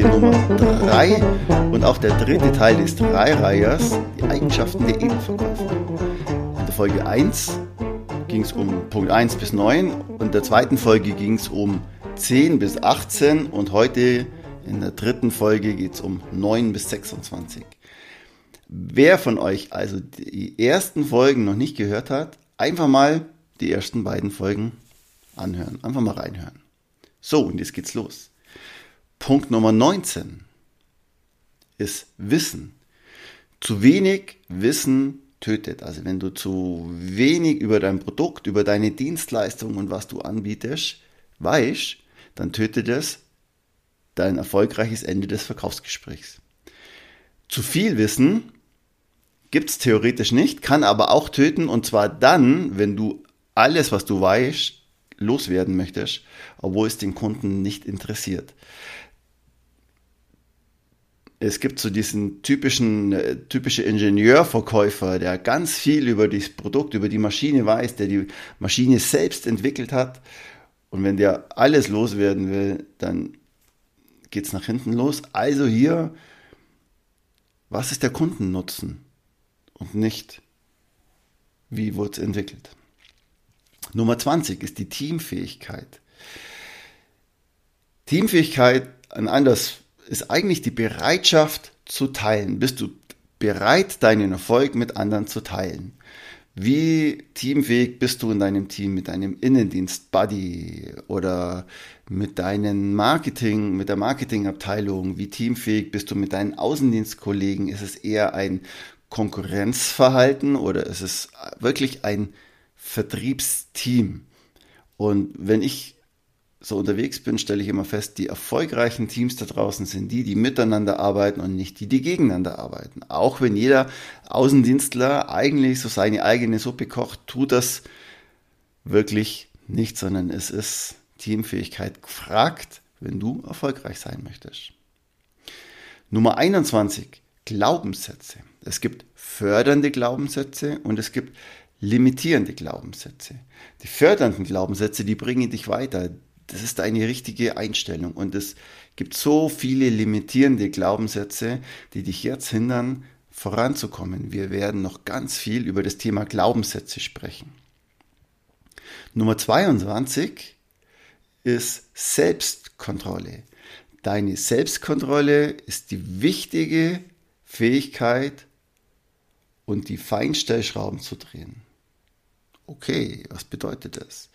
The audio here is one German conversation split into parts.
Folge Nummer 3 und auch der dritte Teil des Dreireihers, die Eigenschaften der Edelverkäufer. In der Folge 1 ging es um Punkt 1 bis 9 und in der zweiten Folge ging es um 10 bis 18 und heute in der dritten Folge geht es um 9 bis 26. Wer von euch also die ersten Folgen noch nicht gehört hat, einfach mal die ersten beiden Folgen anhören. Einfach mal reinhören. So, und jetzt geht's los. Punkt Nummer 19 ist Wissen. Zu wenig Wissen tötet. Also wenn du zu wenig über dein Produkt, über deine Dienstleistung und was du anbietest, weißt, dann tötet es dein erfolgreiches Ende des Verkaufsgesprächs. Zu viel Wissen gibt es theoretisch nicht, kann aber auch töten und zwar dann, wenn du alles, was du weißt, loswerden möchtest, obwohl es den Kunden nicht interessiert es gibt so diesen typischen, äh, typische Ingenieurverkäufer, der ganz viel über das Produkt, über die Maschine weiß, der die Maschine selbst entwickelt hat. Und wenn der alles loswerden will, dann geht es nach hinten los. Also hier, was ist der Kundennutzen? Und nicht, wie wurde es entwickelt? Nummer 20 ist die Teamfähigkeit. Teamfähigkeit, ein anderes ist eigentlich die Bereitschaft zu teilen. Bist du bereit, deinen Erfolg mit anderen zu teilen? Wie teamfähig bist du in deinem Team mit deinem Innendienst-Buddy oder mit deinem Marketing, mit der Marketingabteilung? Wie teamfähig bist du mit deinen Außendienstkollegen? Ist es eher ein Konkurrenzverhalten oder ist es wirklich ein Vertriebsteam? Und wenn ich so unterwegs bin, stelle ich immer fest, die erfolgreichen Teams da draußen sind die, die miteinander arbeiten und nicht die, die gegeneinander arbeiten. Auch wenn jeder Außendienstler eigentlich so seine eigene Suppe kocht, tut das wirklich nicht, sondern es ist Teamfähigkeit gefragt, wenn du erfolgreich sein möchtest. Nummer 21, Glaubenssätze. Es gibt fördernde Glaubenssätze und es gibt limitierende Glaubenssätze. Die fördernden Glaubenssätze, die bringen dich weiter, das ist eine richtige Einstellung. Und es gibt so viele limitierende Glaubenssätze, die dich jetzt hindern, voranzukommen. Wir werden noch ganz viel über das Thema Glaubenssätze sprechen. Nummer 22 ist Selbstkontrolle. Deine Selbstkontrolle ist die wichtige Fähigkeit und die Feinstellschrauben zu drehen. Okay, was bedeutet das?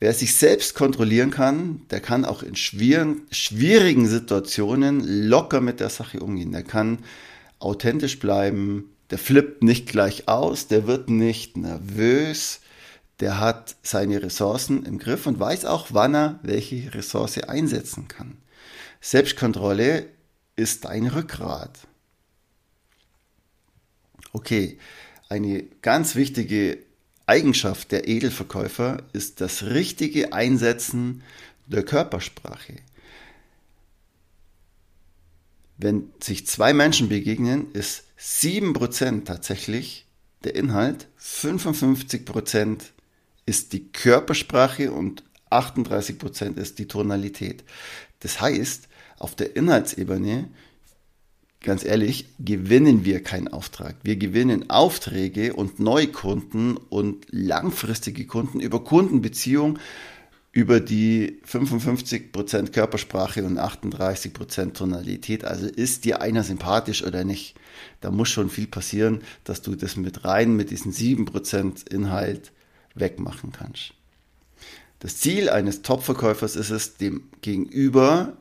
Wer sich selbst kontrollieren kann, der kann auch in schwierigen, schwierigen Situationen locker mit der Sache umgehen. Der kann authentisch bleiben, der flippt nicht gleich aus, der wird nicht nervös, der hat seine Ressourcen im Griff und weiß auch, wann er welche Ressource einsetzen kann. Selbstkontrolle ist dein Rückgrat. Okay, eine ganz wichtige Eigenschaft der Edelverkäufer ist das richtige Einsetzen der Körpersprache. Wenn sich zwei Menschen begegnen, ist 7% tatsächlich der Inhalt, 55% ist die Körpersprache und 38% ist die Tonalität. Das heißt, auf der Inhaltsebene ganz ehrlich, gewinnen wir keinen Auftrag. Wir gewinnen Aufträge und Neukunden und langfristige Kunden über Kundenbeziehung, über die 55% Körpersprache und 38% Tonalität. Also ist dir einer sympathisch oder nicht? Da muss schon viel passieren, dass du das mit rein, mit diesen 7% Inhalt wegmachen kannst. Das Ziel eines Top-Verkäufers ist es, dem Gegenüber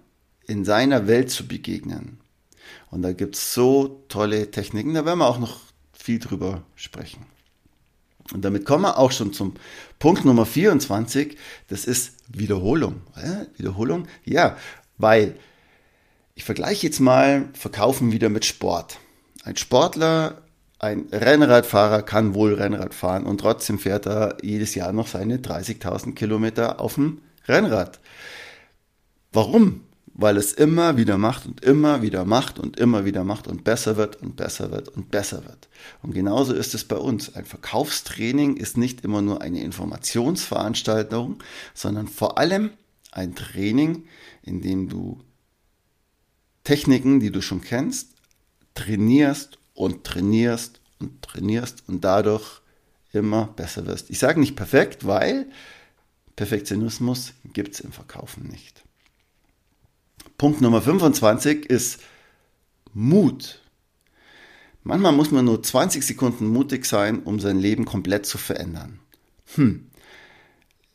in seiner Welt zu begegnen. Und da gibt es so tolle Techniken, da werden wir auch noch viel drüber sprechen. Und damit kommen wir auch schon zum Punkt Nummer 24. Das ist Wiederholung. Äh, Wiederholung? Ja, weil ich vergleiche jetzt mal Verkaufen wieder mit Sport. Ein Sportler, ein Rennradfahrer kann wohl Rennrad fahren und trotzdem fährt er jedes Jahr noch seine 30.000 Kilometer auf dem Rennrad. Warum? Weil es immer wieder macht und immer wieder macht und immer wieder macht und besser wird und besser wird und besser wird. Und genauso ist es bei uns. Ein Verkaufstraining ist nicht immer nur eine Informationsveranstaltung, sondern vor allem ein Training, in dem du Techniken, die du schon kennst, trainierst und trainierst und trainierst und dadurch immer besser wirst. Ich sage nicht perfekt, weil Perfektionismus gibt es im Verkaufen nicht. Punkt Nummer 25 ist Mut. Manchmal muss man nur 20 Sekunden mutig sein, um sein Leben komplett zu verändern. Hm.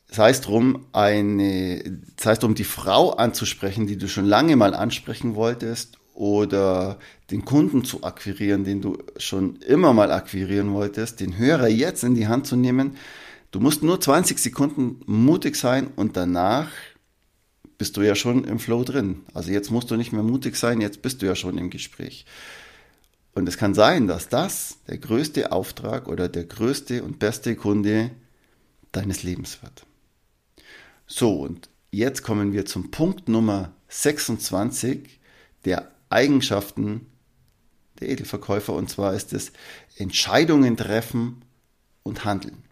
Sei es drum, eine, sei es drum, die Frau anzusprechen, die du schon lange mal ansprechen wolltest, oder den Kunden zu akquirieren, den du schon immer mal akquirieren wolltest, den Hörer jetzt in die Hand zu nehmen. Du musst nur 20 Sekunden mutig sein und danach bist du ja schon im Flow drin. Also jetzt musst du nicht mehr mutig sein, jetzt bist du ja schon im Gespräch. Und es kann sein, dass das der größte Auftrag oder der größte und beste Kunde deines Lebens wird. So, und jetzt kommen wir zum Punkt Nummer 26 der Eigenschaften der Edelverkäufer. Und zwar ist es Entscheidungen treffen und handeln.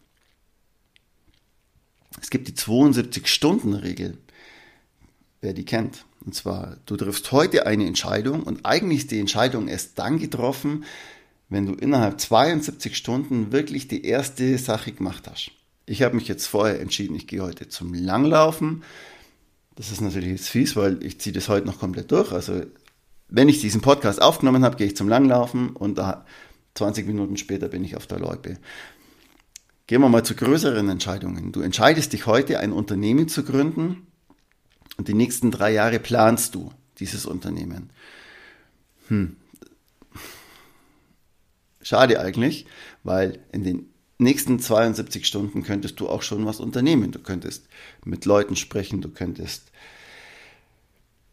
Es gibt die 72-Stunden-Regel wer die kennt. Und zwar, du triffst heute eine Entscheidung und eigentlich ist die Entscheidung erst dann getroffen, wenn du innerhalb 72 Stunden wirklich die erste Sache gemacht hast. Ich habe mich jetzt vorher entschieden, ich gehe heute zum Langlaufen. Das ist natürlich jetzt fies, weil ich ziehe das heute noch komplett durch. Also wenn ich diesen Podcast aufgenommen habe, gehe ich zum Langlaufen und da 20 Minuten später bin ich auf der Loipe. Gehen wir mal zu größeren Entscheidungen. Du entscheidest dich heute, ein Unternehmen zu gründen und die nächsten drei Jahre planst du dieses Unternehmen. Hm. Schade eigentlich, weil in den nächsten 72 Stunden könntest du auch schon was unternehmen. Du könntest mit Leuten sprechen, du könntest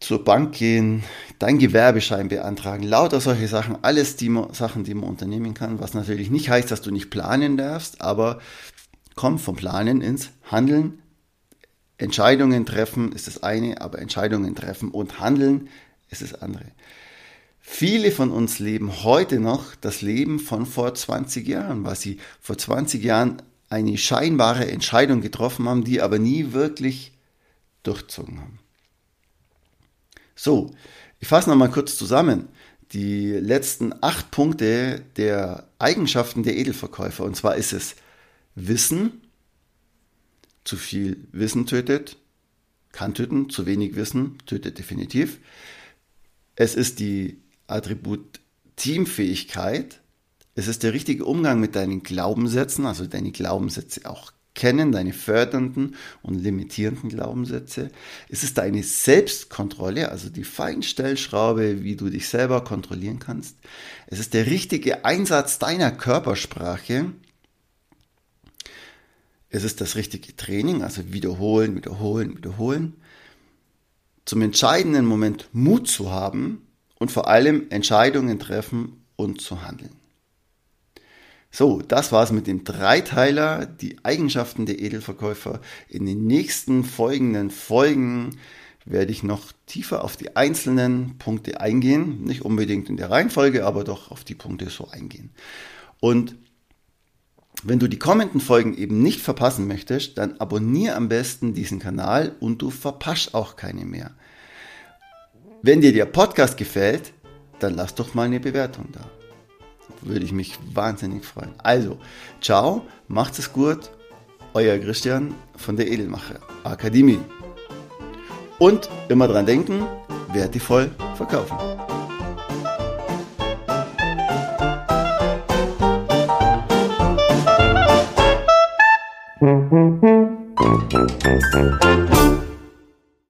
zur Bank gehen, dein Gewerbeschein beantragen, lauter solche Sachen, alles die Sachen, die man unternehmen kann, was natürlich nicht heißt, dass du nicht planen darfst, aber komm vom Planen ins Handeln, Entscheidungen treffen ist das eine, aber Entscheidungen treffen und handeln ist das andere. Viele von uns leben heute noch das Leben von vor 20 Jahren, weil sie vor 20 Jahren eine scheinbare Entscheidung getroffen haben, die aber nie wirklich durchzogen haben. So, ich fasse nochmal kurz zusammen. Die letzten acht Punkte der Eigenschaften der Edelverkäufer. Und zwar ist es Wissen, zu viel Wissen tötet, kann töten, zu wenig Wissen tötet definitiv. Es ist die Attribut Teamfähigkeit. Es ist der richtige Umgang mit deinen Glaubenssätzen, also deine Glaubenssätze auch kennen, deine fördernden und limitierenden Glaubenssätze. Es ist deine Selbstkontrolle, also die Feinstellschraube, wie du dich selber kontrollieren kannst. Es ist der richtige Einsatz deiner Körpersprache, es ist das richtige Training, also wiederholen, wiederholen, wiederholen. Zum entscheidenden Moment Mut zu haben und vor allem Entscheidungen treffen und zu handeln. So, das war's mit dem Dreiteiler, die Eigenschaften der Edelverkäufer. In den nächsten folgenden Folgen werde ich noch tiefer auf die einzelnen Punkte eingehen. Nicht unbedingt in der Reihenfolge, aber doch auf die Punkte so eingehen. Und wenn du die kommenden Folgen eben nicht verpassen möchtest, dann abonniere am besten diesen Kanal und du verpasst auch keine mehr. Wenn dir der Podcast gefällt, dann lass doch mal eine Bewertung da. Würde ich mich wahnsinnig freuen. Also, ciao, macht es gut. Euer Christian von der Edelmacher. Akademie. Und immer dran denken, wertvoll verkaufen.